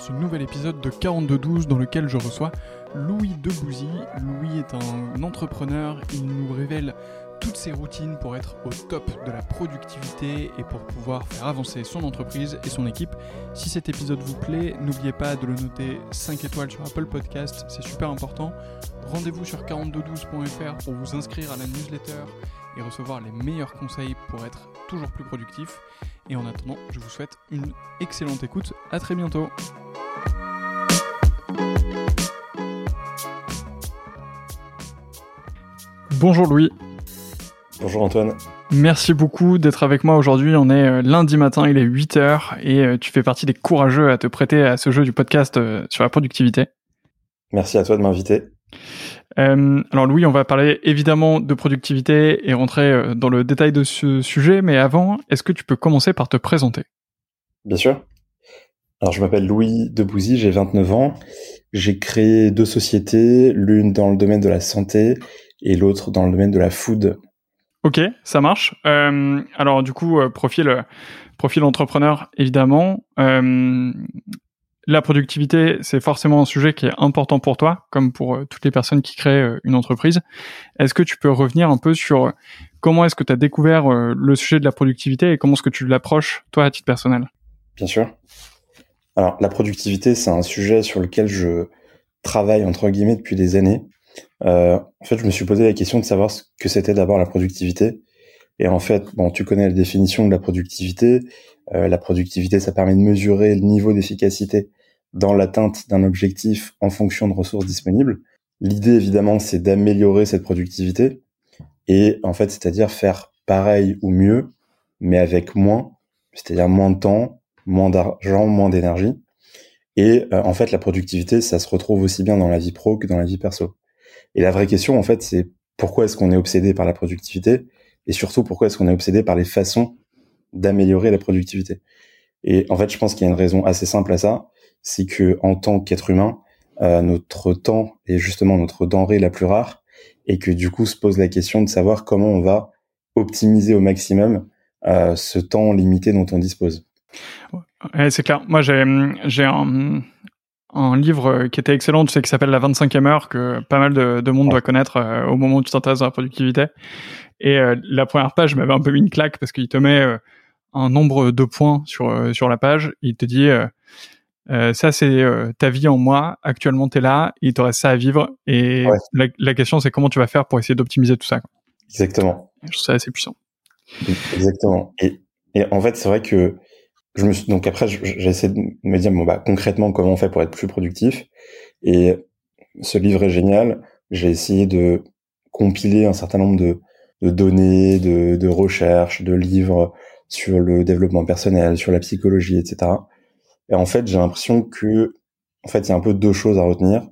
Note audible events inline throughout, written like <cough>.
ce nouvel épisode de 4212 dans lequel je reçois Louis Debouzy. Louis est un entrepreneur, il nous révèle toutes ses routines pour être au top de la productivité et pour pouvoir faire avancer son entreprise et son équipe. Si cet épisode vous plaît, n'oubliez pas de le noter 5 étoiles sur Apple Podcast, c'est super important. Rendez-vous sur 4212.fr pour vous inscrire à la newsletter et recevoir les meilleurs conseils pour être toujours plus productif. Et en attendant, je vous souhaite une excellente écoute. À très bientôt. Bonjour Louis. Bonjour Antoine. Merci beaucoup d'être avec moi aujourd'hui. On est euh, lundi matin, il est 8h et euh, tu fais partie des courageux à te prêter à ce jeu du podcast euh, sur la productivité. Merci à toi de m'inviter. Euh, alors Louis, on va parler évidemment de productivité et rentrer euh, dans le détail de ce sujet, mais avant, est-ce que tu peux commencer par te présenter? Bien sûr. Alors je m'appelle Louis Debouzy, j'ai 29 ans. J'ai créé deux sociétés, l'une dans le domaine de la santé et l'autre dans le domaine de la food. Ok, ça marche. Euh, alors du coup, profil profil entrepreneur évidemment. Euh, la productivité, c'est forcément un sujet qui est important pour toi, comme pour euh, toutes les personnes qui créent euh, une entreprise. Est-ce que tu peux revenir un peu sur euh, comment est-ce que tu as découvert le sujet de la productivité et comment est-ce que tu l'approches, toi, à titre personnel? Bien sûr. Alors, la productivité, c'est un sujet sur lequel je travaille, entre guillemets, depuis des années. En fait, je me suis posé la question de savoir ce que c'était d'abord la productivité. Et en fait, bon, tu connais la définition de la productivité. La productivité, ça permet de mesurer le niveau d'efficacité dans l'atteinte d'un objectif en fonction de ressources disponibles. L'idée, évidemment, c'est d'améliorer cette productivité et en fait, c'est-à-dire faire pareil ou mieux, mais avec moins, c'est-à-dire moins de temps, moins d'argent, moins d'énergie. Et euh, en fait, la productivité, ça se retrouve aussi bien dans la vie pro que dans la vie perso. Et la vraie question, en fait, c'est pourquoi est-ce qu'on est obsédé par la productivité et surtout pourquoi est-ce qu'on est obsédé par les façons d'améliorer la productivité? Et en fait, je pense qu'il y a une raison assez simple à ça, c'est que en tant qu'être humain, euh, notre temps est justement notre denrée la plus rare, et que du coup se pose la question de savoir comment on va optimiser au maximum euh, ce temps limité dont on dispose. Ouais, c'est clair. Moi, j'ai j'ai un, un livre qui était excellent, tu sais, qui s'appelle La 25e heure, que pas mal de, de monde doit connaître euh, au moment où tu t'intéresses à la productivité. Et euh, la première page m'avait un peu mis une claque parce qu'il te met euh, un nombre de points sur sur la page. Il te dit euh, ça, c'est euh, ta vie en moi. Actuellement, tu es là, il te reste ça à vivre. Et la, la, question, c'est comment tu vas faire pour essayer d'optimiser tout ça. Quoi. Exactement. Je trouve ça assez puissant. Exactement. Et, et en fait, c'est vrai que je me suis, donc après, j'ai essayé de me dire, bon, bah, concrètement, comment on fait pour être plus productif? Et ce livre est génial. J'ai essayé de compiler un certain nombre de, de données, de, de recherches, de livres sur le développement personnel, sur la psychologie, etc. Et en fait, j'ai l'impression que, en fait, il y a un peu deux choses à retenir.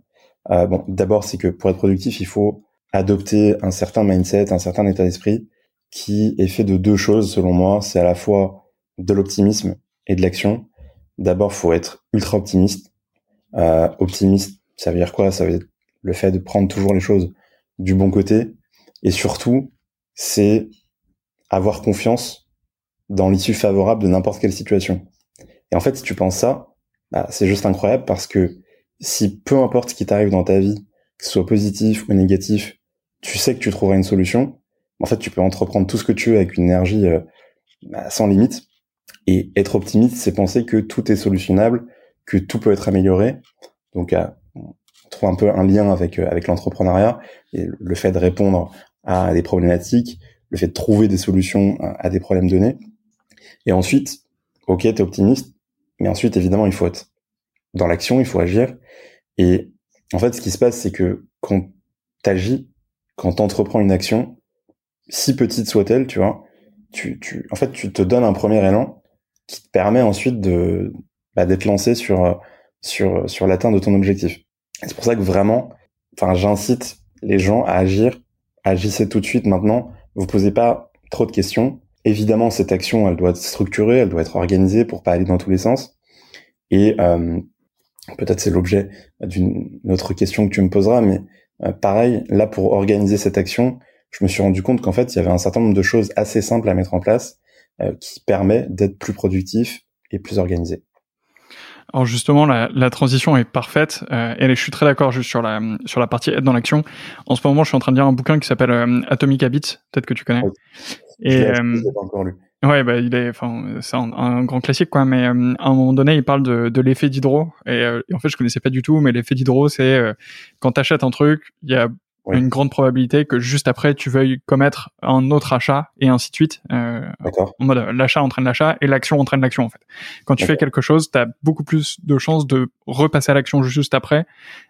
Euh, bon, d'abord, c'est que pour être productif, il faut adopter un certain mindset, un certain état d'esprit qui est fait de deux choses, selon moi. C'est à la fois de l'optimisme et de l'action. D'abord, faut être ultra optimiste. Euh, optimiste, ça veut dire quoi? Ça veut dire le fait de prendre toujours les choses du bon côté. Et surtout, c'est avoir confiance dans l'issue favorable de n'importe quelle situation. Et en fait, si tu penses ça, bah, c'est juste incroyable parce que si peu importe ce qui t'arrive dans ta vie, que ce soit positif ou négatif, tu sais que tu trouveras une solution. En fait, tu peux entreprendre tout ce que tu veux avec une énergie euh, bah, sans limite. Et être optimiste, c'est penser que tout est solutionnable, que tout peut être amélioré. Donc, euh, on trouve un peu un lien avec euh, avec l'entrepreneuriat et le fait de répondre à des problématiques, le fait de trouver des solutions à des problèmes donnés. Et ensuite, ok, t'es optimiste, mais ensuite, évidemment, il faut être dans l'action, il faut agir. Et en fait, ce qui se passe, c'est que quand t'agis, quand t'entreprends une action, si petite soit-elle, tu vois, tu, tu, en fait, tu te donnes un premier élan qui te permet ensuite de bah, d'être lancé sur sur sur l'atteinte de ton objectif. C'est pour ça que vraiment, enfin, j'incite les gens à agir. Agissez tout de suite maintenant. Vous posez pas trop de questions. Évidemment, cette action, elle doit être structurée, elle doit être organisée pour pas aller dans tous les sens. Et euh, peut-être c'est l'objet d'une autre question que tu me poseras, mais euh, pareil, là pour organiser cette action, je me suis rendu compte qu'en fait, il y avait un certain nombre de choses assez simples à mettre en place euh, qui permet d'être plus productif et plus organisé. Alors justement, la, la transition est parfaite. Euh, et je suis très d'accord juste sur la sur la partie être dans l'action. En ce moment, je suis en train de lire un bouquin qui s'appelle euh, Atomic Habits. Peut-être que tu connais. Et euh, pas encore lu. Ouais, bah il est, enfin, c'est un, grand classique quoi. Mais euh, à un moment donné, il parle de, de l'effet d'hydro. Et, et, en fait, je connaissais pas du tout, mais l'effet d'hydro, c'est quand t'achètes un truc, il y a une grande probabilité que juste après tu veuilles commettre un autre achat et ainsi de suite. Euh, en mode l'achat entraîne l'achat et l'action entraîne l'action en fait. Quand tu fais quelque chose, tu as beaucoup plus de chances de repasser à l'action juste après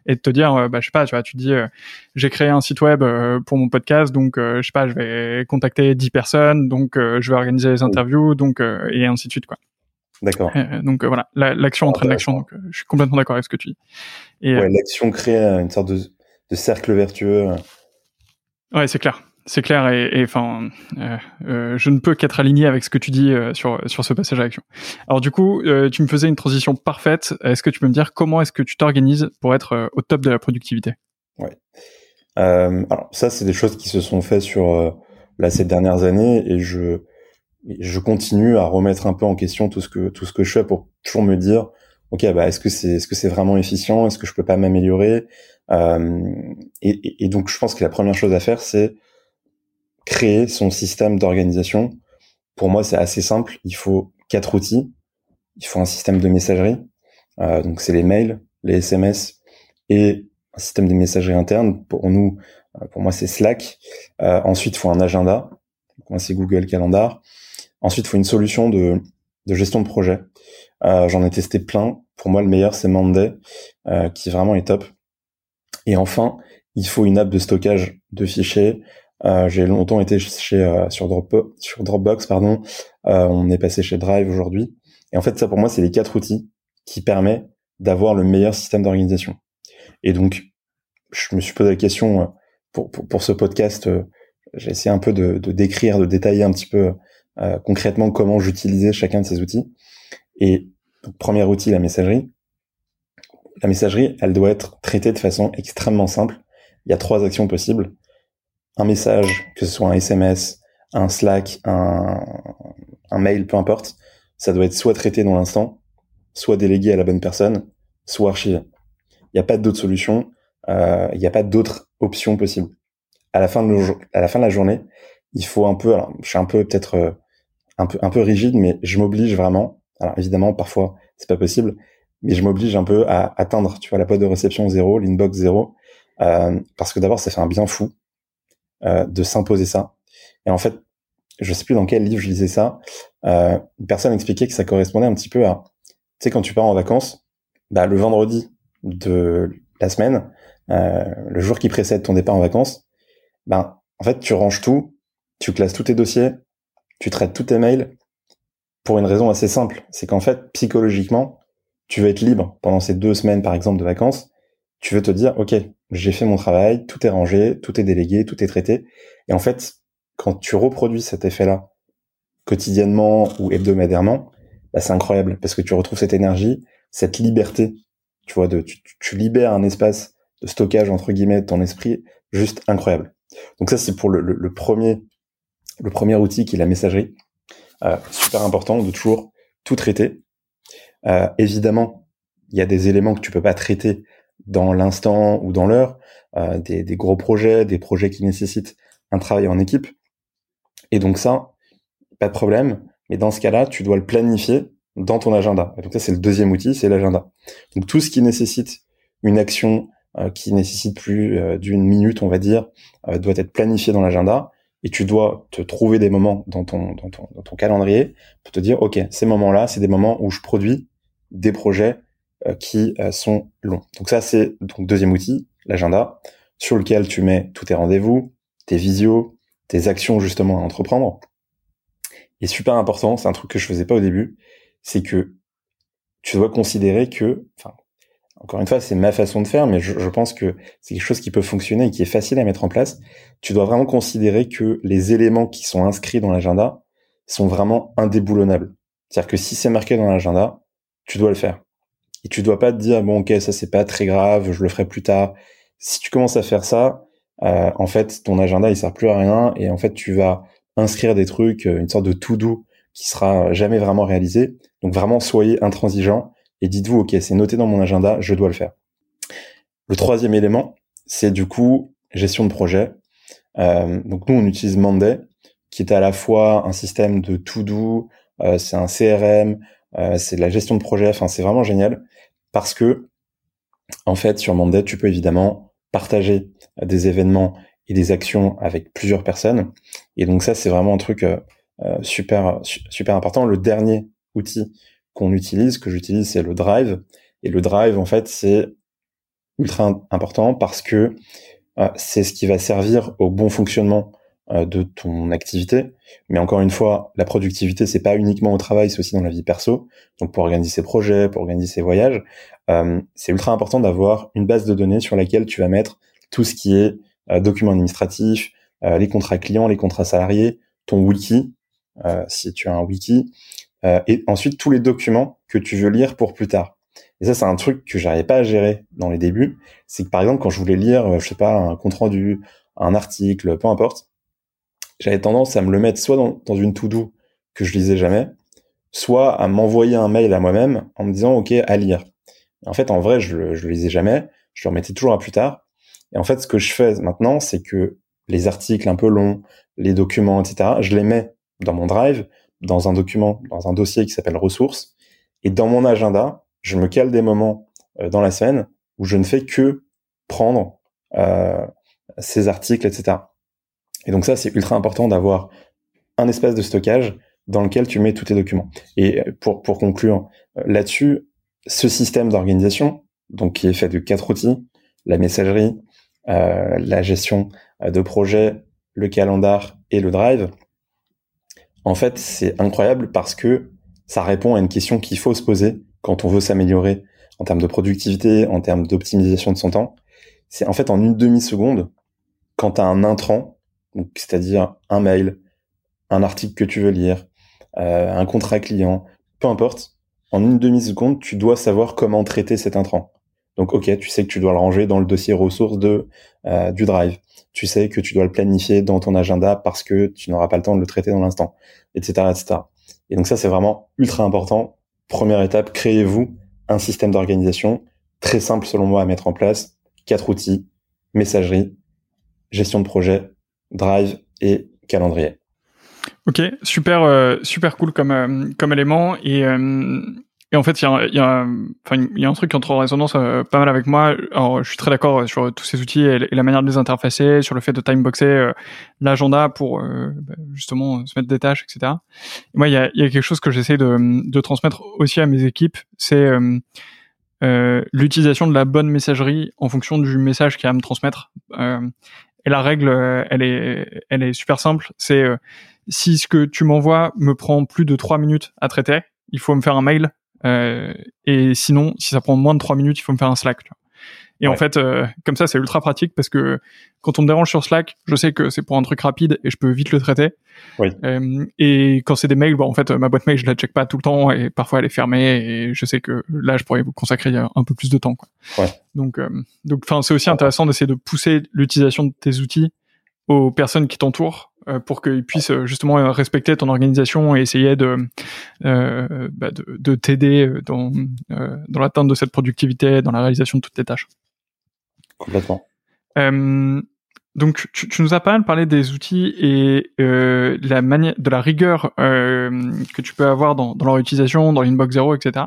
et de te dire euh, bah je sais pas, tu vois, tu dis euh, j'ai créé un site web euh, pour mon podcast donc je sais pas, je vais contacter 10 personnes donc je vais organiser les interviews donc et ainsi de suite quoi. D'accord. donc voilà, l'action entraîne l'action donc je suis complètement d'accord avec ce que tu dis. Et, ouais, l'action crée une sorte de de cercle vertueux. Ouais, c'est clair. C'est clair et enfin, euh, euh, je ne peux qu'être aligné avec ce que tu dis euh, sur sur ce passage à l'action. Alors du coup, tu me faisais une transition parfaite. Est-ce que tu peux me dire comment est-ce que tu t'organises pour être au top de la productivité? Ouais. alors ça, c'est des choses qui se sont faites sur là ces dernières années et je je continue à remettre un peu en question tout ce que tout ce que je fais pour toujours me dire ok bah est-ce que c'est est-ce que c'est vraiment efficient? Est-ce que je peux pas m'améliorer? Euh, et, donc, je pense que la première chose à faire, c'est créer son système d'organisation. Pour moi, c'est assez simple. Il faut quatre outils. Il faut un système de messagerie. Euh, donc, c'est les mails, les SMS et un système de messagerie interne. Pour nous, euh, pour moi, c'est Slack. Ensuite, il faut un agenda. Moi, c'est Google Calendar. Ensuite, il faut une solution de, de gestion de projet. Euh, J'en ai testé plein. Pour moi, le meilleur, c'est Monday, euh, qui vraiment est top. Et enfin, il faut une app de stockage de fichiers. Euh, j'ai longtemps été chez euh, sur, sur Dropbox, pardon. Euh, on est passé chez Drive aujourd'hui. Et en fait, ça pour moi, c'est les quatre outils qui permettent d'avoir le meilleur système d'organisation. Et donc, je me suis posé la question pour, pour, ce podcast. j'ai essayé un peu de, de, décrire, de détailler un petit peu concrètement comment j'utilisais chacun de ces outils. Et premier outil, la messagerie la messagerie, elle doit être traitée de façon extrêmement simple. Il y a trois actions possibles. Un message, que ce soit un SMS, un Slack, un, un mail, peu importe, ça doit être soit traité dans l'instant, soit délégué à la bonne personne, soit archivé. Il n'y a pas d'autre solution, euh, il n'y a pas d'autres options possibles. À la fin de à la fin de la journée, il faut un peu, alors je suis un peu peut-être euh, un peu un peu rigide, mais je m'oblige vraiment. Alors évidemment, parfois c'est pas possible, mais je m'oblige un peu à atteindre, tu vois, la boîte de réception zéro, l'inbox zéro, euh, parce que d'abord, ça fait un bien fou euh, de s'imposer ça. Et en fait, je sais plus dans quel livre je lisais ça, euh, une personne expliquait que ça correspondait un petit peu à, tu sais, quand tu pars en vacances, bah, le vendredi de la semaine, le jour qui précède ton départ en vacances, ben, en fait, tu ranges tout, tu classes tous tes dossiers, tu traites tous tes mails, pour une raison assez simple, c'est qu'en fait, psychologiquement, tu veux être libre pendant ces deux semaines, par exemple, de vacances, tu veux te dire, OK, j'ai fait mon travail, tout est rangé, tout est délégué, tout est traité. Et en fait, quand tu reproduis cet effet-là quotidiennement ou hebdomadairement, bah, c'est incroyable parce que tu retrouves cette énergie, cette liberté, tu vois, de, tu, libères un espace de stockage, entre guillemets, de ton esprit, juste incroyable. Donc ça, c'est pour le, premier, le premier outil qui est la messagerie. Euh, super important de toujours tout traiter. Euh, évidemment, il y a des éléments que tu peux pas traiter dans l'instant ou dans l'heure, euh, des, des, gros projets, des projets qui nécessitent un travail en équipe. Et donc ça, pas de problème. Mais dans ce cas-là, tu dois le planifier dans ton agenda. Et donc ça, c'est le deuxième outil, c'est l'agenda. Donc tout ce qui nécessite une action euh, qui nécessite plus d'une minute, on va dire, euh, doit être planifié dans l'agenda et tu dois te trouver des moments dans ton, calendrier pour te dire, OK, ces moments-là, c'est des moments où je produis des projets euh, qui euh, sont longs. Donc ça, c'est donc deuxième outil, l'agenda, sur lequel tu mets tous tes rendez-vous, tes visios, tes actions justement à entreprendre. Et super important, c'est un truc que je faisais pas au début, c'est que tu dois considérer que, enfin, encore une fois, c'est ma façon de faire, mais je, pense que c'est quelque chose qui peut fonctionner et qui est facile à mettre en place. Tu dois vraiment considérer que les éléments qui sont inscrits dans l'agenda sont vraiment indéboulonnables. C'est-à-dire que si c'est marqué dans l'agenda, tu dois le faire. Et tu dois pas te dire bon ok ça c'est pas très grave, je le ferai plus tard. Si tu commences à faire ça, euh, en fait ton agenda il sert plus à rien et en fait tu vas inscrire des trucs, euh, une sorte de tout doux qui sera jamais vraiment réalisé. Donc vraiment soyez intransigeant et dites-vous, OK, c'est noté dans mon agenda, je dois le faire. Le troisième élément, c'est du coup gestion de projet. Euh, donc nous, on utilise Monday, qui est à la fois un système de to-do, euh, c'est un CRM, euh, c'est de la gestion de projet. Enfin, c'est vraiment génial parce que en fait, sur Monday, tu peux évidemment partager des événements et des actions avec plusieurs personnes. Et donc ça, c'est vraiment un truc super super important. Le dernier outil qu'on utilise, que j'utilise, c'est le Drive. Et le Drive, en fait, c'est ultra important parce que euh, c'est ce qui va servir au bon fonctionnement de ton activité. Mais encore une fois, la productivité, c'est pas uniquement au travail, c'est aussi dans la vie perso. Donc pour organiser ses projets, pour organiser ses voyages, c'est ultra important d'avoir une base de données sur laquelle tu vas mettre tout ce qui est euh, documents administratifs, euh, les contrats clients, les contrats salariés, ton wiki, euh, si tu as un wiki, et ensuite tous les documents que tu veux lire pour plus tard. Et ça, c'est un truc que j'arrivais pas à gérer dans les débuts. C'est que par exemple, quand je voulais lire, je sais pas, un compte rendu, un article, peu importe, j'avais tendance à me le mettre soit dans, dans une to-do que je lisais jamais, soit à m'envoyer un mail à moi-même en me disant OK à lire. En fait, en vrai, je le, je le lisais jamais, je le remettais toujours à plus tard. Et en fait, ce que je fais maintenant, c'est que les articles un peu longs, les documents, etc., je les mets dans mon drive, dans un document, dans un dossier qui s'appelle ressources. Et dans mon agenda, je me cale des moments euh, dans la semaine où je ne fais que prendre euh, ces articles, etc. Et donc ça, c'est ultra important d'avoir un espace de stockage dans lequel tu mets tous tes documents. Et pour, pour conclure euh, là-dessus, ce système d'organisation, donc qui est fait de quatre outils, la messagerie, euh, la gestion euh, de projet, le calendar et le drive. En fait, c'est incroyable parce que ça répond à une question qu'il faut se poser quand on veut s'améliorer en termes de productivité, en termes d'optimisation de son temps. C'est en fait en une demi-seconde, quand tu as un intrant, c'est-à-dire un mail, un article que tu veux lire, euh, un contrat client, peu importe, en une demi-seconde, tu dois savoir comment traiter cet intrant. Donc, ok, tu sais que tu dois le ranger dans le dossier ressources de euh, du Drive. Tu sais que tu dois le planifier dans ton agenda parce que tu n'auras pas le temps de le traiter dans l'instant, etc., etc. Et donc ça, c'est vraiment ultra important. Première étape, créez-vous un système d'organisation très simple selon moi à mettre en place. Quatre outils messagerie, gestion de projet, Drive et calendrier. Ok, super, euh, super cool comme euh, comme élément et et en fait, il y a, y, a, y a un truc qui entre en résonance euh, pas mal avec moi. Alors, je suis très d'accord sur tous ces outils et, la manière de les interfacer, sur le fait de timeboxer euh, l'agenda pour euh, bah, justement se mettre des tâches, etc. Et moi, il y a, y a, quelque chose que j'essaie de, de, transmettre aussi à mes équipes, c'est l'utilisation de la bonne messagerie en fonction du message qu'il y a à me transmettre. et la règle, elle est, elle est super simple. C'est si ce que tu m'envoies me prend plus de trois minutes à traiter, il faut me faire un mail euh, et sinon, si ça prend moins de 3 minutes, il faut me faire un Slack. Tu vois. Et en fait, euh, comme ça, c'est ultra pratique parce que quand on me dérange sur Slack, je sais que c'est pour un truc rapide et je peux vite le traiter. Oui. Euh, et quand c'est des mails, bon, en fait, ma boîte mail, je la check pas tout le temps et parfois elle est fermée et je sais que là, je pourrais vous consacrer un peu plus de temps. Quoi. Ouais. Donc, euh, donc, enfin, c'est aussi intéressant d'essayer de pousser l'utilisation de tes outils aux personnes qui t'entourent euh, pour qu'ils puissent euh, justement respecter ton organisation et essayer de euh, bah de, de t'aider dans dans l'atteinte de cette productivité, dans la réalisation de toutes tes tâches. Complètement. Euh, donc, tu, nous as pas mal parlé des outils et euh, de la rigueur euh, que tu peux avoir dans, leur utilisation, dans l'inbox zero, etc.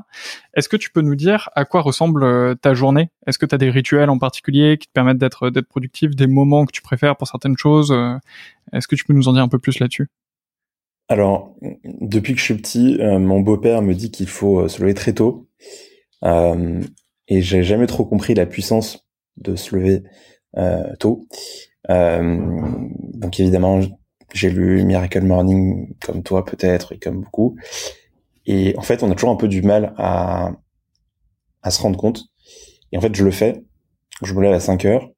Est-ce que tu peux nous dire à quoi ressemble euh, ta journée? Est-ce que tu as des rituels en particulier qui te permettent d'être productif, des moments que tu préfères pour certaines choses euh, Est-ce que tu peux nous en dire un peu plus là-dessus? Alors, depuis que je suis petit, mon beau-père me dit qu'il faut se lever très tôt, et j'ai jamais trop compris la puissance de se lever tôt. Euh, donc évidemment, j'ai lu Miracle Morning comme toi peut-être et comme beaucoup. Et en fait, on a toujours un peu du mal à, à se rendre compte. Et en fait, je le fais. Je me lève à 5 heures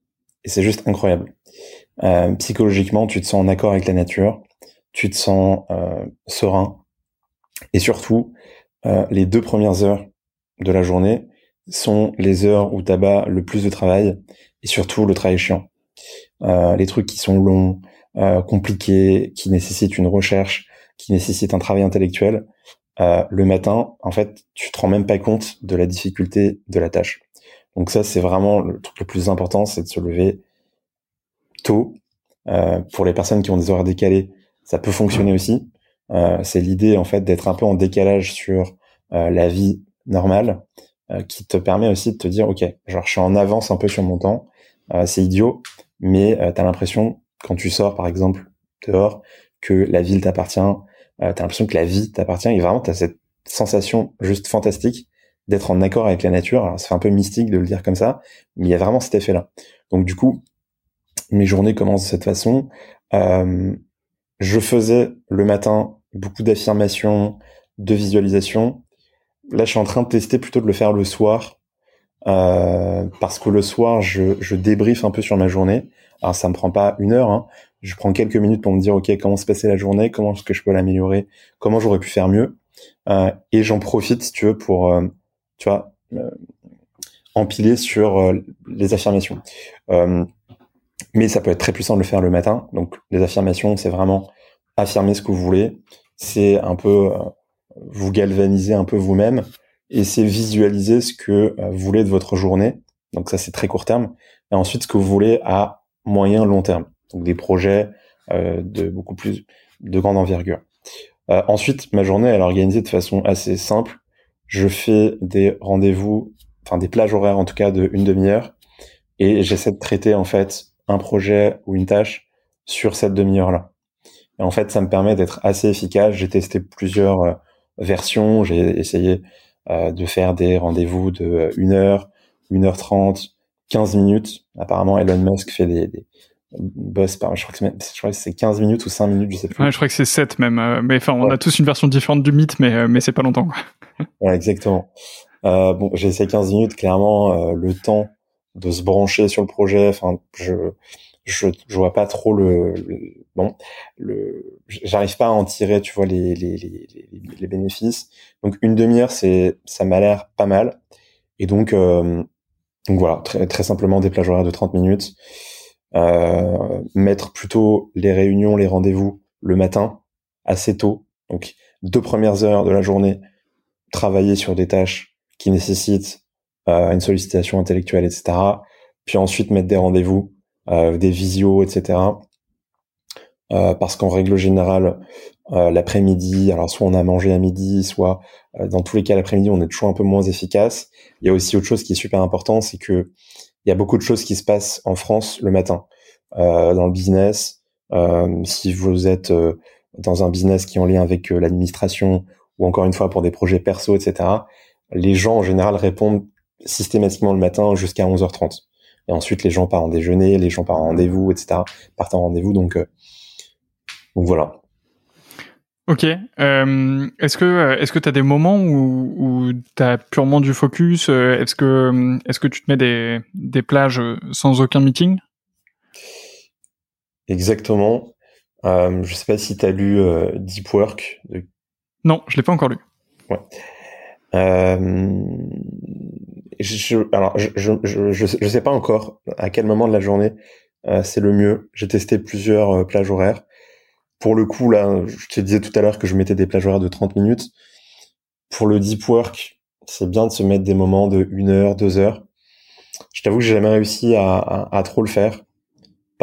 et c'est juste incroyable. Euh, psychologiquement, tu te sens en accord avec la nature, tu te sens euh, serein. Et surtout, euh, les deux premières heures de la journée sont les heures où tu as le plus de travail et surtout le travail chiant les trucs qui sont longs, euh, compliqués, qui nécessitent une recherche, qui nécessitent un travail intellectuel. euh, le matin, en fait, tu te rends même pas compte de la difficulté de la tâche. Donc ça, c'est vraiment le truc le plus important, c'est de se lever tôt. Euh, pour les personnes qui ont des horaires décalés, ça peut fonctionner aussi. Euh, c'est l'idée en fait d'être un peu en décalage sur euh, la vie normale, euh, qui te permet aussi de te dire, ok, genre je suis en avance un peu sur mon temps, c'est idiot, mais tu as l'impression quand tu sors par exemple dehors que la ville t'appartient, tu as l'impression que la vie t'appartient et vraiment tu as cette sensation juste fantastique d'être en accord avec la nature. Alors, ça un peu mystique de le dire comme ça, mais il y a vraiment cet effet-là. Donc du coup, mes journées commencent de cette façon. Euh, je faisais le matin beaucoup d'affirmations, de visualisation. Là, je suis en train de tester plutôt de le faire le soir, euh, parce que le soir, je, je débriefe un peu sur ma journée. Alors, ça me prend pas une heure. Hein. Je prends quelques minutes pour me dire, ok, comment se passait la journée, comment est-ce que je peux l'améliorer, comment j'aurais pu faire mieux. Euh, et j'en profite, si tu veux, pour, euh, tu vois, euh, empiler sur euh, les affirmations. Mais ça peut être très puissant de le faire le matin. Donc les affirmations, c'est vraiment affirmer ce que vous voulez. C'est un peu vous galvaniser un peu vous-même et c'est visualiser ce que euh, vous voulez de votre journée. Donc ça, c'est très court terme. Et ensuite, ce que vous voulez à moyen, long terme. Donc des projets euh, de beaucoup plus de grande envergure. Euh, ensuite, ma journée, elle est organisée de façon assez simple. Je fais des rendez-vous, enfin des plages horaires en tout cas de une demi-heure, et j'essaie de traiter en fait un projet ou une tâche sur cette demi-heure-là. Et en fait, ça me permet d'être assez efficace. J'ai testé plusieurs euh, versions. J'ai essayé euh, de faire des rendez-vous de 1 heure, 1 heure 30, 15 minutes. Apparemment, Elon Musk fait des, des boss par, je crois que c'est 15 minutes ou 5 minutes, je sais plus. Ouais, je crois que c'est 7 même. Euh, mais enfin, on a tous une version différente du mythe, mais, mais c'est pas longtemps. <laughs> Ouais, exactement. Euh, bon, j'ai essayé 15 minutes. Clairement, le temps de se brancher sur le projet. Enfin, je je, je vois pas trop le, bon le j'arrive pas à en tirer tu vois les les, les, les bénéfices. Donc une demi-heure c'est ça m'a l'air pas mal. Et donc euh, donc voilà très très simplement des plages horaires de 30 minutes. Euh, mettre plutôt les réunions les rendez-vous le matin assez tôt. Donc deux premières heures de la journée travailler sur des tâches qui nécessitent euh, une sollicitation intellectuelle, etc. Puis ensuite mettre des rendez-vous, des visios, etc. Euh, parce qu'en règle générale, euh, l'après-midi, alors soit on a mangé à midi, soit euh, dans tous les cas l'après-midi on est toujours un peu moins efficace. Il y a aussi autre chose qui est super important, c'est que il y a beaucoup de choses qui se passent en France le matin dans le business. si vous êtes dans un business qui est en lien avec l'administration ou encore une fois pour des projets perso, etc. Les gens en général répondent systématiquement le matin jusqu'à 11h30. Et ensuite, les gens partent en déjeuner, les gens partent en rendez-vous, etc. partent en rendez-vous. Donc, euh, donc voilà. Ok. Euh, est-ce que est-ce que tu as des moments où, où tu as purement du focus Est-ce que est-ce que tu te mets des, des plages sans aucun meeting? Exactement. Euh, je sais pas si tu as lu euh, Deep Work. De... Non, je l'ai pas encore lu. Ouais. Euh, je, alors, je, je, je, je, sais pas encore à quel moment de la journée euh, c'est le mieux. J'ai testé plusieurs euh, plages horaires. Pour le coup, là, je te disais tout à l'heure que je mettais des plages horaires de 30 minutes. Pour le deep work, c'est bien de se mettre des moments de 1 heure, 2 heures. Je t'avoue que j'ai jamais réussi à, à, à, trop le faire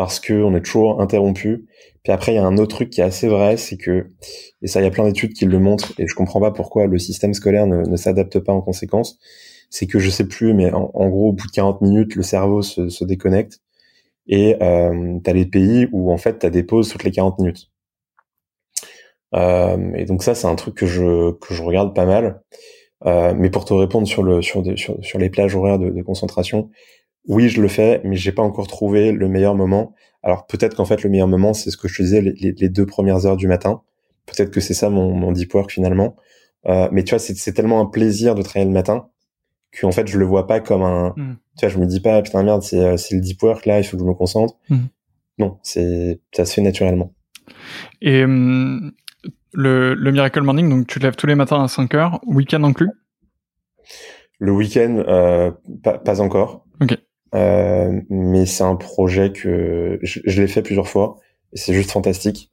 parce que on est toujours interrompu. Puis après, il y a un autre truc qui est assez vrai, c'est que, et ça, il y a plein d'études qui le montrent, et je comprends pas pourquoi le système scolaire ne, s'adapte pas en conséquence c'est que je sais plus, mais en, gros, au bout de 40 minutes, le cerveau se, déconnecte et euh, tu as les pays où en fait tu as des pauses toutes les 40 minutes. Euh, et donc ça, c'est un truc que je que je regarde pas mal. Euh, mais pour te répondre sur le sur, sur, sur les plages horaires de, concentration, oui, je le fais, mais j'ai pas encore trouvé le meilleur moment. Alors peut-être qu'en fait le meilleur moment, c'est ce que je te disais, les, les, deux premières heures du matin. Peut-être que c'est ça mon, mon deep work finalement. Euh, mais tu vois, c'est tellement un plaisir de travailler le matin que en fait je le vois pas comme un mm. tu vois je me dis pas putain merde c'est euh, c'est le deep work là il faut que je me concentre mm. non c'est ça se fait naturellement et hum, le, le miracle morning donc tu te lèves tous les matins à 5 heures week-end inclus? Le week-end euh, pas, pas encore ok euh, mais c'est un projet que je, je l'ai fait plusieurs fois et c'est juste fantastique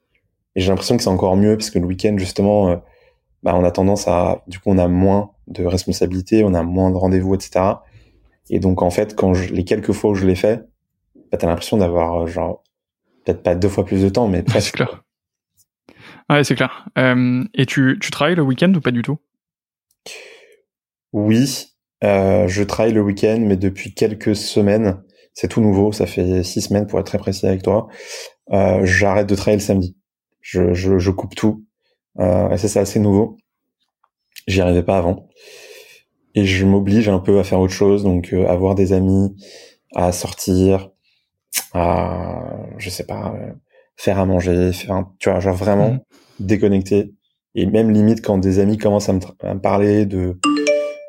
et j'ai l'impression que c'est encore mieux parce que le week-end justement euh, bah, on a tendance à, du coup, on a moins de responsabilités, on a moins de rendez-vous, etc. Et donc, en fait, quand je, les quelques fois où je l'ai fait, bah, t'as l'impression d'avoir, euh, genre, peut-être pas deux fois plus de temps, mais presque. c'est clair. Ouais, c'est clair. Euh, et tu, tu travailles le week-end ou pas du tout? Oui, euh, je travaille le week-end, mais depuis quelques semaines, c'est tout nouveau, ça fait six semaines pour être très précis avec toi, euh, j'arrête de travailler le samedi. Je, je, je coupe tout. Euh, et ça, c'est assez nouveau. J'y arrivais pas avant. Et je m'oblige un peu à faire autre chose, donc euh, à voir des amis, à sortir, à, je sais pas, euh, faire à manger, faire tu vois, genre vraiment mmh. déconnecter. Et même limite quand des amis commencent à me, à me parler de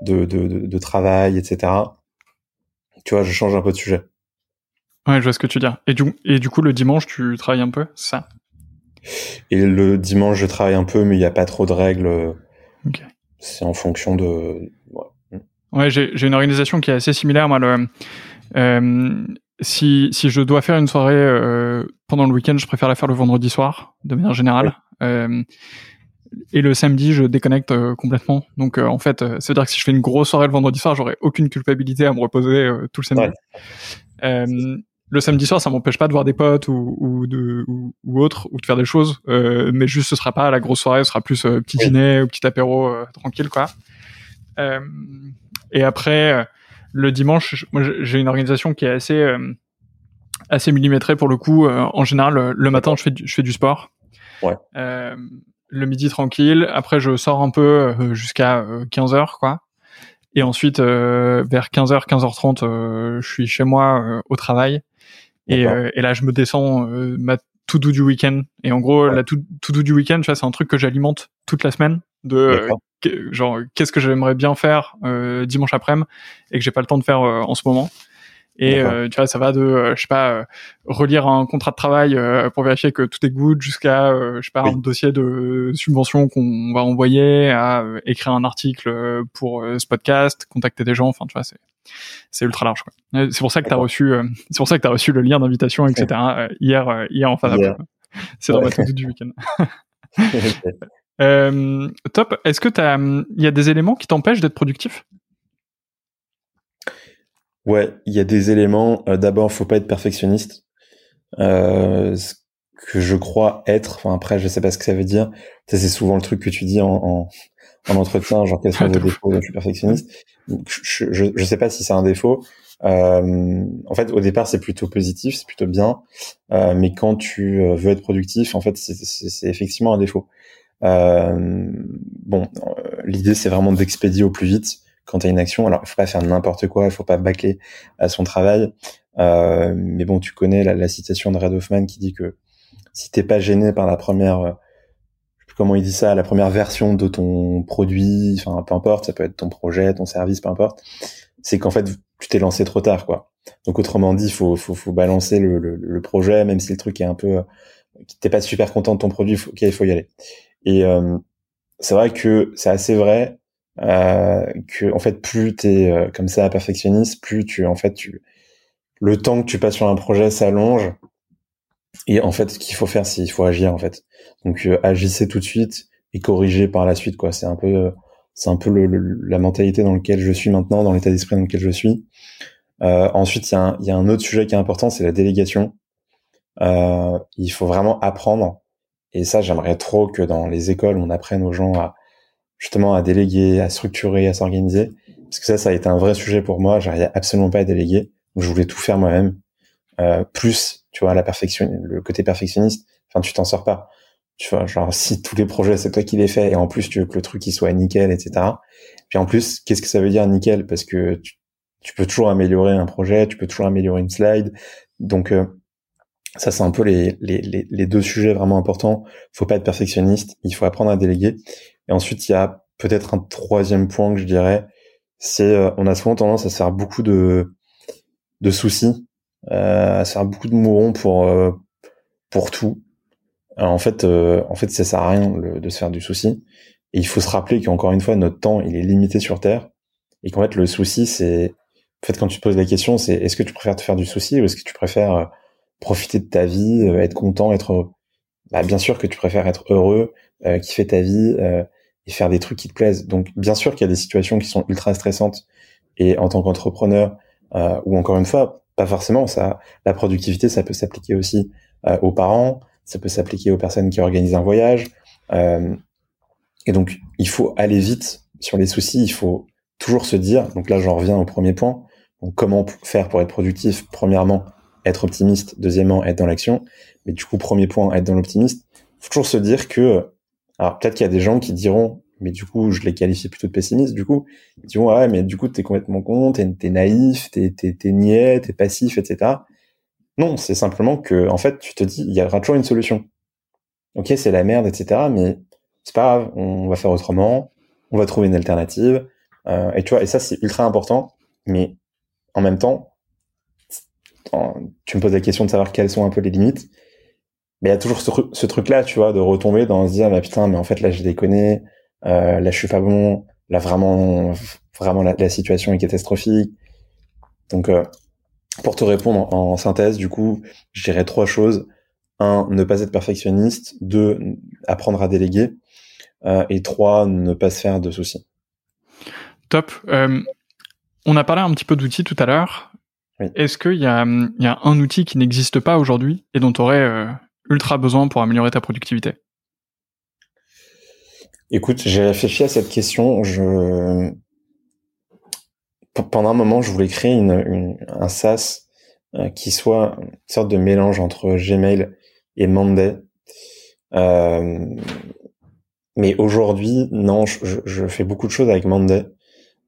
de, de, de, de, travail, etc. Tu vois, je change un peu de sujet. Ouais, je vois ce que tu veux dire. Et du, et du coup, le dimanche, tu travailles un peu, ça? Et le dimanche, je travaille un peu, mais il n'y a pas trop de règles. Okay. C'est en fonction de. Ouais, ouais j'ai une organisation qui est assez similaire. Moi, le, euh, si, si je dois faire une soirée euh, pendant le week-end, je préfère la faire le vendredi soir, de manière générale. Ouais. Euh, et le samedi, je déconnecte euh, complètement. Donc, euh, en fait, euh, ça veut dire que si je fais une grosse soirée le vendredi soir, j'aurai aucune culpabilité à me reposer tout le samedi. Ouais. le samedi soir, ça m'empêche pas de voir des potes ou, ou de ou, ou autre ou de faire des choses, mais juste ce sera pas la grosse soirée, ce sera plus petit dîner ou petit apéro tranquille, quoi. et après, le dimanche, moi, j'ai une organisation qui est assez assez millimétrée pour le coup. en général, le matin, je fais du, je fais du sport. Ouais. Euh, le midi tranquille. Après, je sors un peu euh, jusqu'à 15 euh, h quoi. Et ensuite, euh, vers 15h, 15h30, je suis chez moi au travail. Et, et, là, je me descends ma tout doux du week-end. Et en gros, la tout, tout doux du week-end, c'est un truc que j'alimente toute la semaine. De genre, qu'est-ce que j'aimerais bien faire dimanche après-midi et que j'ai pas le temps de faire en ce moment. Et euh, tu vois, ça va de, euh, je sais pas, euh, relire un contrat de travail pour vérifier que tout est good, jusqu'à, je sais pas, un dossier de subvention qu'on va envoyer, à écrire un article pour ce podcast, contacter des gens. Enfin, tu vois, c'est c'est ultra large. C'est pour ça que tu as reçu, c'est pour ça que as reçu le lien d'invitation, etc. hier, hier en fin d'après. <laughs> C'est dans ma tout du week-end. <laughs> <laughs> euh, top. Est-ce que t'as, il y a des éléments qui t'empêchent d'être productif? Ouais, il y a des éléments. Euh, D'abord, faut pas être perfectionniste. Euh, ce que je crois être. Enfin après, je sais pas ce que ça veut dire. C'est souvent le truc que tu dis en, en, en entretien, genre quels sont <laughs> vos défauts. Je suis perfectionniste. Je, je, je sais pas si c'est un défaut. Euh, en fait, au départ, c'est plutôt positif, c'est plutôt bien. Euh, mais quand tu euh, veux être productif, en fait, c'est effectivement un défaut. Euh, bon, euh, l'idée, c'est vraiment d'expédier au plus vite quand tu as une action. Alors, il faut pas faire n'importe quoi, il faut pas bâcler à son travail. Euh, mais bon, tu connais la, la, citation de Red Hoffman qui dit que si t'es pas gêné par la première, euh, je sais plus comment il dit ça, la première version de ton produit, enfin peu importe, ça peut être ton projet, ton service, peu importe, c'est qu'en fait tu t'es lancé trop tard, quoi. Donc autrement dit, faut, faut, faut balancer le, le, le, projet, même si le truc est un peu, euh, t'es pas super content de ton produit, faut, il faut y aller. Et euh, c'est vrai que c'est assez vrai euh, que en fait plus t'es euh, comme ça perfectionniste, plus tu en fait tu le temps que tu passes sur un projet s'allonge. Et en fait, ce qu'il faut faire, c'est il faut agir en fait. Donc euh, agissez tout de suite et corrigez par la suite quoi. C'est un peu c'est un peu le, la mentalité dans laquelle je suis maintenant, dans l'état d'esprit dans lequel je suis. Euh, ensuite, il y, a un, y a un autre sujet qui est important, c'est la délégation. Il faut vraiment apprendre. Et ça, j'aimerais trop que dans les écoles, on apprenne aux gens à, justement à déléguer, à structurer, à s'organiser. Parce que ça, ça a été un vrai sujet pour moi. J'arrivais absolument pas à déléguer. Donc, je voulais tout faire moi-même. Euh, plus, tu vois, la perfection, le côté perfectionniste. Enfin, tu t'en sors pas. Tu vois, genre, si tous les projets, c'est toi qui les fais, et en plus, tu veux que le truc, il soit nickel, etc. Puis en plus, qu'est-ce que ça veut dire nickel? Parce que tu, peux toujours améliorer un projet, tu peux toujours améliorer une slide. Donc, euh, ça, c'est un peu les, les, les, les, deux sujets vraiment importants. Faut pas être perfectionniste. Il faut apprendre à déléguer. Et ensuite, il y a peut-être un troisième point que je dirais, c'est euh, on a souvent tendance à se faire beaucoup de, de soucis, euh, à se faire beaucoup de mourons pour euh, pour tout. En fait, euh, en fait, ça sert à rien de se faire du souci. Et il faut se rappeler qu'encore une fois, notre temps, il est limité sur Terre, et qu'en fait, le souci, c'est, en fait, quand tu te poses la question, c'est est-ce que tu préfères te faire du souci ou est-ce que tu préfères profiter de ta vie, être content, être bah, bien sûr que tu préfères être heureux, kiffer ta vie, et faire des trucs qui te plaisent. Donc, bien sûr qu'il y a des situations qui sont ultra stressantes et en tant qu'entrepreneur, euh, ou encore une fois, pas forcément, ça, la productivité, ça peut s'appliquer aussi euh, aux parents, ça peut s'appliquer aux personnes qui organisent un voyage. Euh, et donc, il faut aller vite sur les soucis, il faut toujours se dire, donc là j'en reviens au premier point, donc comment faire pour être productif? Premièrement, être optimiste. Deuxièmement, être dans l'action. Mais du coup, premier point, être dans l'optimiste. faut toujours se dire que, alors peut-être qu'il y a des gens qui diront, mais du coup, je les qualifie plutôt de pessimistes, du coup, ils diront, ouais, mais du coup, t'es complètement con, t'es, t'es naïf, t'es, t'es, t'es niais, t'es passif, etc. Non, c'est simplement que, en fait, tu te dis, il y aura toujours une solution. Ok, c'est la merde, etc. Mais c'est pas grave, on va faire autrement, on va trouver une alternative. Euh, et tu vois, et ça, c'est ultra important. Mais en même temps, tu me poses la question de savoir quelles sont un peu les limites. Mais il y a toujours ce, truc-là, tu vois, de retomber dans se dire, bah putain, mais en fait là, j'ai déconné, euh, là, je suis pas bon, là, vraiment, vraiment, la, situation est catastrophique. Donc, euh, pour te répondre en, synthèse, du coup, je dirais trois choses. Un, ne pas être perfectionniste. Deux, apprendre à déléguer. Euh, et trois, ne pas se faire de soucis. Top. Euh, on a parlé un petit peu d'outils tout à l'heure. Est-ce qu'il y, a, un outil qui n'existe pas aujourd'hui et dont tu aurais euh, ultra besoin pour améliorer ta productivité Écoute, j'ai réfléchi à cette question. Pendant un moment, je voulais créer un SaaS euh, qui soit une sorte de mélange entre Gmail et Monday. Euh, mais aujourd'hui, non, je, fais beaucoup de choses avec Monday.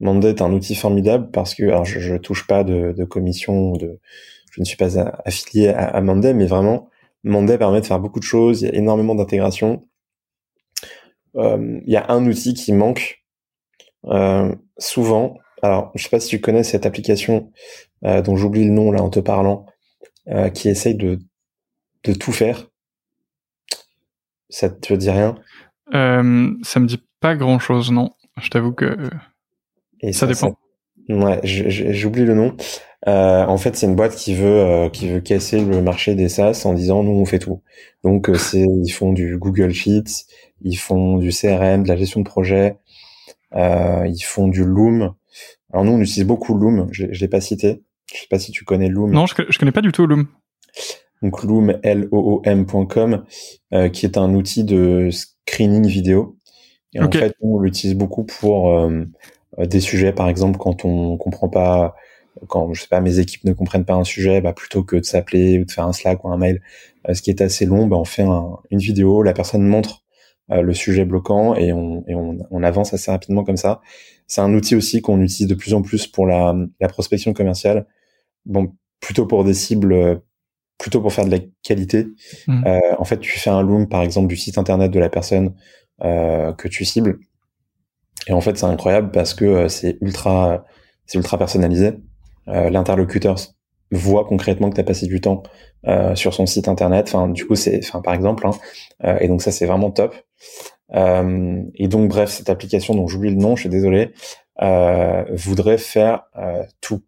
Monday est un outil formidable parce que je, je touche pas de, commission, je ne suis pas affilié à, à Monday, mais vraiment Monday permet de faire beaucoup de choses. Il y a énormément d'intégration. Euh, il y a un outil qui manque euh, souvent. Alors, je sais pas si tu connais cette application euh, dont j'oublie le nom là en te parlant, qui essaye de de tout faire. Ça te dit rien? Ça me dit pas grand chose, non. Je t'avoue que et ça, dépend. Ouais, j'oublie le nom. Euh, en fait, c'est une boîte qui veut euh, qui veut casser le marché des SaaS en disant nous on fait tout. Donc euh, c'est ils font du Google Sheets, ils font du CRM, de la gestion de projet, euh, ils font du Loom. Alors nous on utilise beaucoup Loom. Je, je l'ai pas cité. Je sais pas si tu connais Loom. Non, je, je connais pas du tout Loom. Donc Loom L O O M.com euh, qui est un outil de screening vidéo. Et en fait, on l'utilise beaucoup pour euh, des sujets, par exemple, quand on comprend pas, quand je sais pas, mes équipes ne comprennent pas un sujet, bah, plutôt que de s'appeler ou de faire un Slack ou un mail, euh, ce qui est assez long, bah, on fait une vidéo, la personne montre euh, le sujet bloquant et, on, et on, on, avance assez rapidement comme ça. C'est un outil aussi qu'on utilise de plus en plus pour la, la prospection commerciale. Bon, plutôt pour des cibles, plutôt pour faire de la qualité. Mmh. Euh, en fait, tu fais un loom, par exemple, du site internet de la personne euh, que tu cibles et en fait, c'est incroyable parce que euh, c'est ultra, c'est ultra personnalisé. Euh, L'interlocuteur voit concrètement que tu as passé du temps euh, sur son site internet. Enfin, du coup, c'est, enfin, par exemple. Hein, euh, et donc ça, c'est vraiment top. Euh, et donc, bref, cette application dont j'oublie le nom, je suis désolé, voudrait faire tout.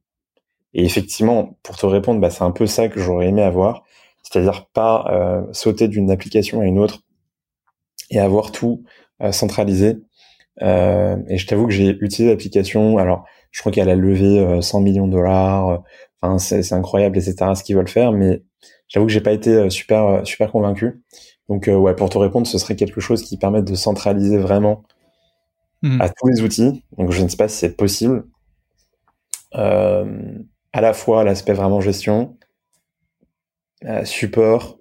Et effectivement, pour te répondre, bah, c'est un peu ça que j'aurais aimé avoir, c'est-à-dire pas sauter d'une application à une autre et avoir tout centralisé euh, et je t'avoue que j'ai utilisé l'application. Alors, je crois qu'elle a levé 100 euh, millions de dollars. Euh, enfin, c'est incroyable, etc. Ce qu'ils veulent faire, mais j'avoue que j'ai pas été super super convaincu. Donc, ouais, pour te répondre, ce serait quelque chose qui permette de centraliser vraiment mmh. à tous les outils. Donc, je ne sais pas si c'est possible. à la fois l'aspect vraiment gestion, support,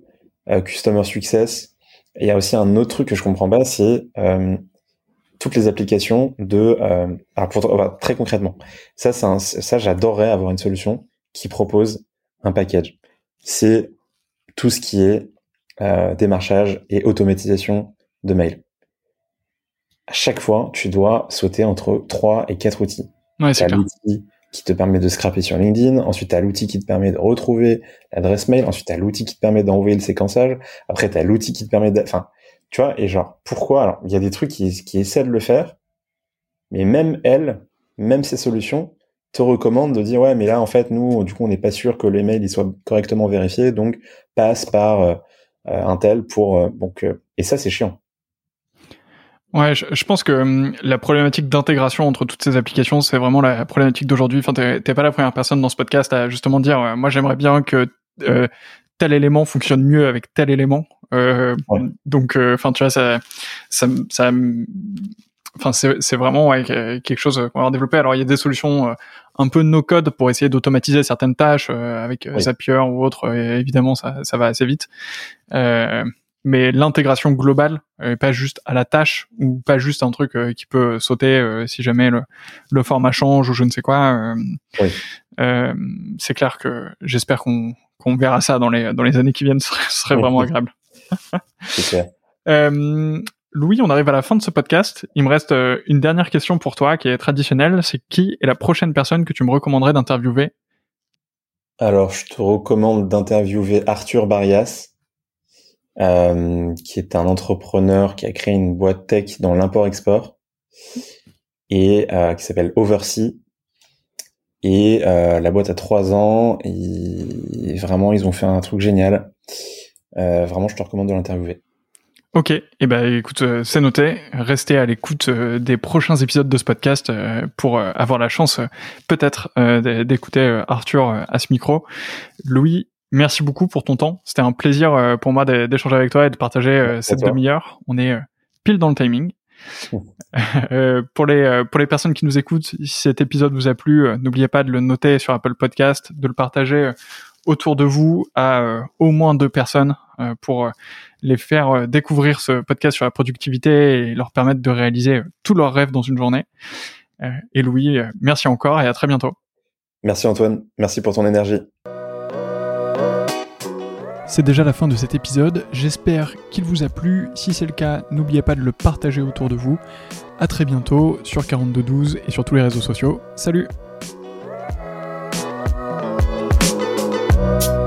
customer success. Et il y a aussi un autre truc que je comprends pas, c'est toutes les applications de euh, alors pour, très concrètement ça c'est ça j'adorerais avoir une solution qui propose un package. C'est tout ce qui est euh, démarchage et automatisation de mail à chaque fois tu dois sauter entre trois et quatre outils. Ouais, c'est l'outil qui te permet de scraper sur LinkedIn ensuite tu as l'outil qui te permet de retrouver l'adresse mail ensuite tu as l'outil qui te permet d'envoyer le séquençage après tu as l'outil qui te permet de enfin tu vois, et genre, pourquoi? Alors, il y a des trucs qui, essaient de le faire, mais même elles, même ces solutions, te recommandent de dire, ouais, mais là, en fait, nous, du coup, on n'est pas sûr que les mails ils soient correctement vérifiés, donc passe par euh, euh un tel pour... Euh, donc, et ça, c'est chiant. Ouais, je, pense que hum, la problématique d'intégration entre toutes ces applications, c'est vraiment la problématique d'aujourd'hui. Enfin, t'es pas la première personne dans ce podcast à justement dire, moi j'aimerais bien que tel élément fonctionne mieux avec tel élément. Euh, donc, euh, enfin, tu vois, ça, ça, ça enfin, c'est vraiment ouais, quelque chose qu'on va développer. Alors, il y a des solutions un peu no code pour essayer d'automatiser certaines tâches avec Zapier ou autre. Et évidemment, ça, ça va assez vite. Euh, mais l'intégration globale, euh, pas juste à la tâche ou pas juste un truc euh, qui peut sauter euh, si jamais le, le, format change ou je ne sais quoi. c'est clair que j'espère qu'on qu'on verra ça dans les dans les années qui viennent, ce serait, vraiment agréable. Louis, on arrive à la fin de ce podcast. Il me reste une dernière question pour toi qui est traditionnelle. C'est qui est la prochaine personne que tu me recommanderais d'interviewer? Alors, je te recommande d'interviewer Arthur Barias euh, qui est un entrepreneur qui a créé une boîte tech dans l'import-export et euh, qui s'appelle Oversea. Et euh, la boîte a trois ans et vraiment ils ont fait un truc génial. Vraiment, je te recommande de l'interviewer. Ok, et eh ben écoute, c'est noté. Restez à l'écoute des prochains épisodes de ce podcast pour avoir la chance peut-être d'écouter Arthur à ce micro. Louis, Merci beaucoup pour ton temps. C'était un plaisir euh, pour moi d'échanger avec toi et de partager euh, cette demi-heure. On est euh, pile dans le timing. <laughs> pour les pour les personnes qui nous écoutent, si cet épisode vous a plu, n'oubliez pas de le noter sur Apple Podcast, de le partager autour de vous à au moins deux personnes pour les faire découvrir ce podcast sur la productivité et leur permettre de réaliser tous leurs rêves dans une journée. et Louis, merci encore et à très bientôt. Merci Antoine, merci pour ton énergie. C'est déjà la fin de cet épisode, j'espère qu'il vous a plu. Si c'est le cas, n'oubliez pas de le partager autour de vous. A très bientôt sur 4212 et sur tous les réseaux sociaux. Salut you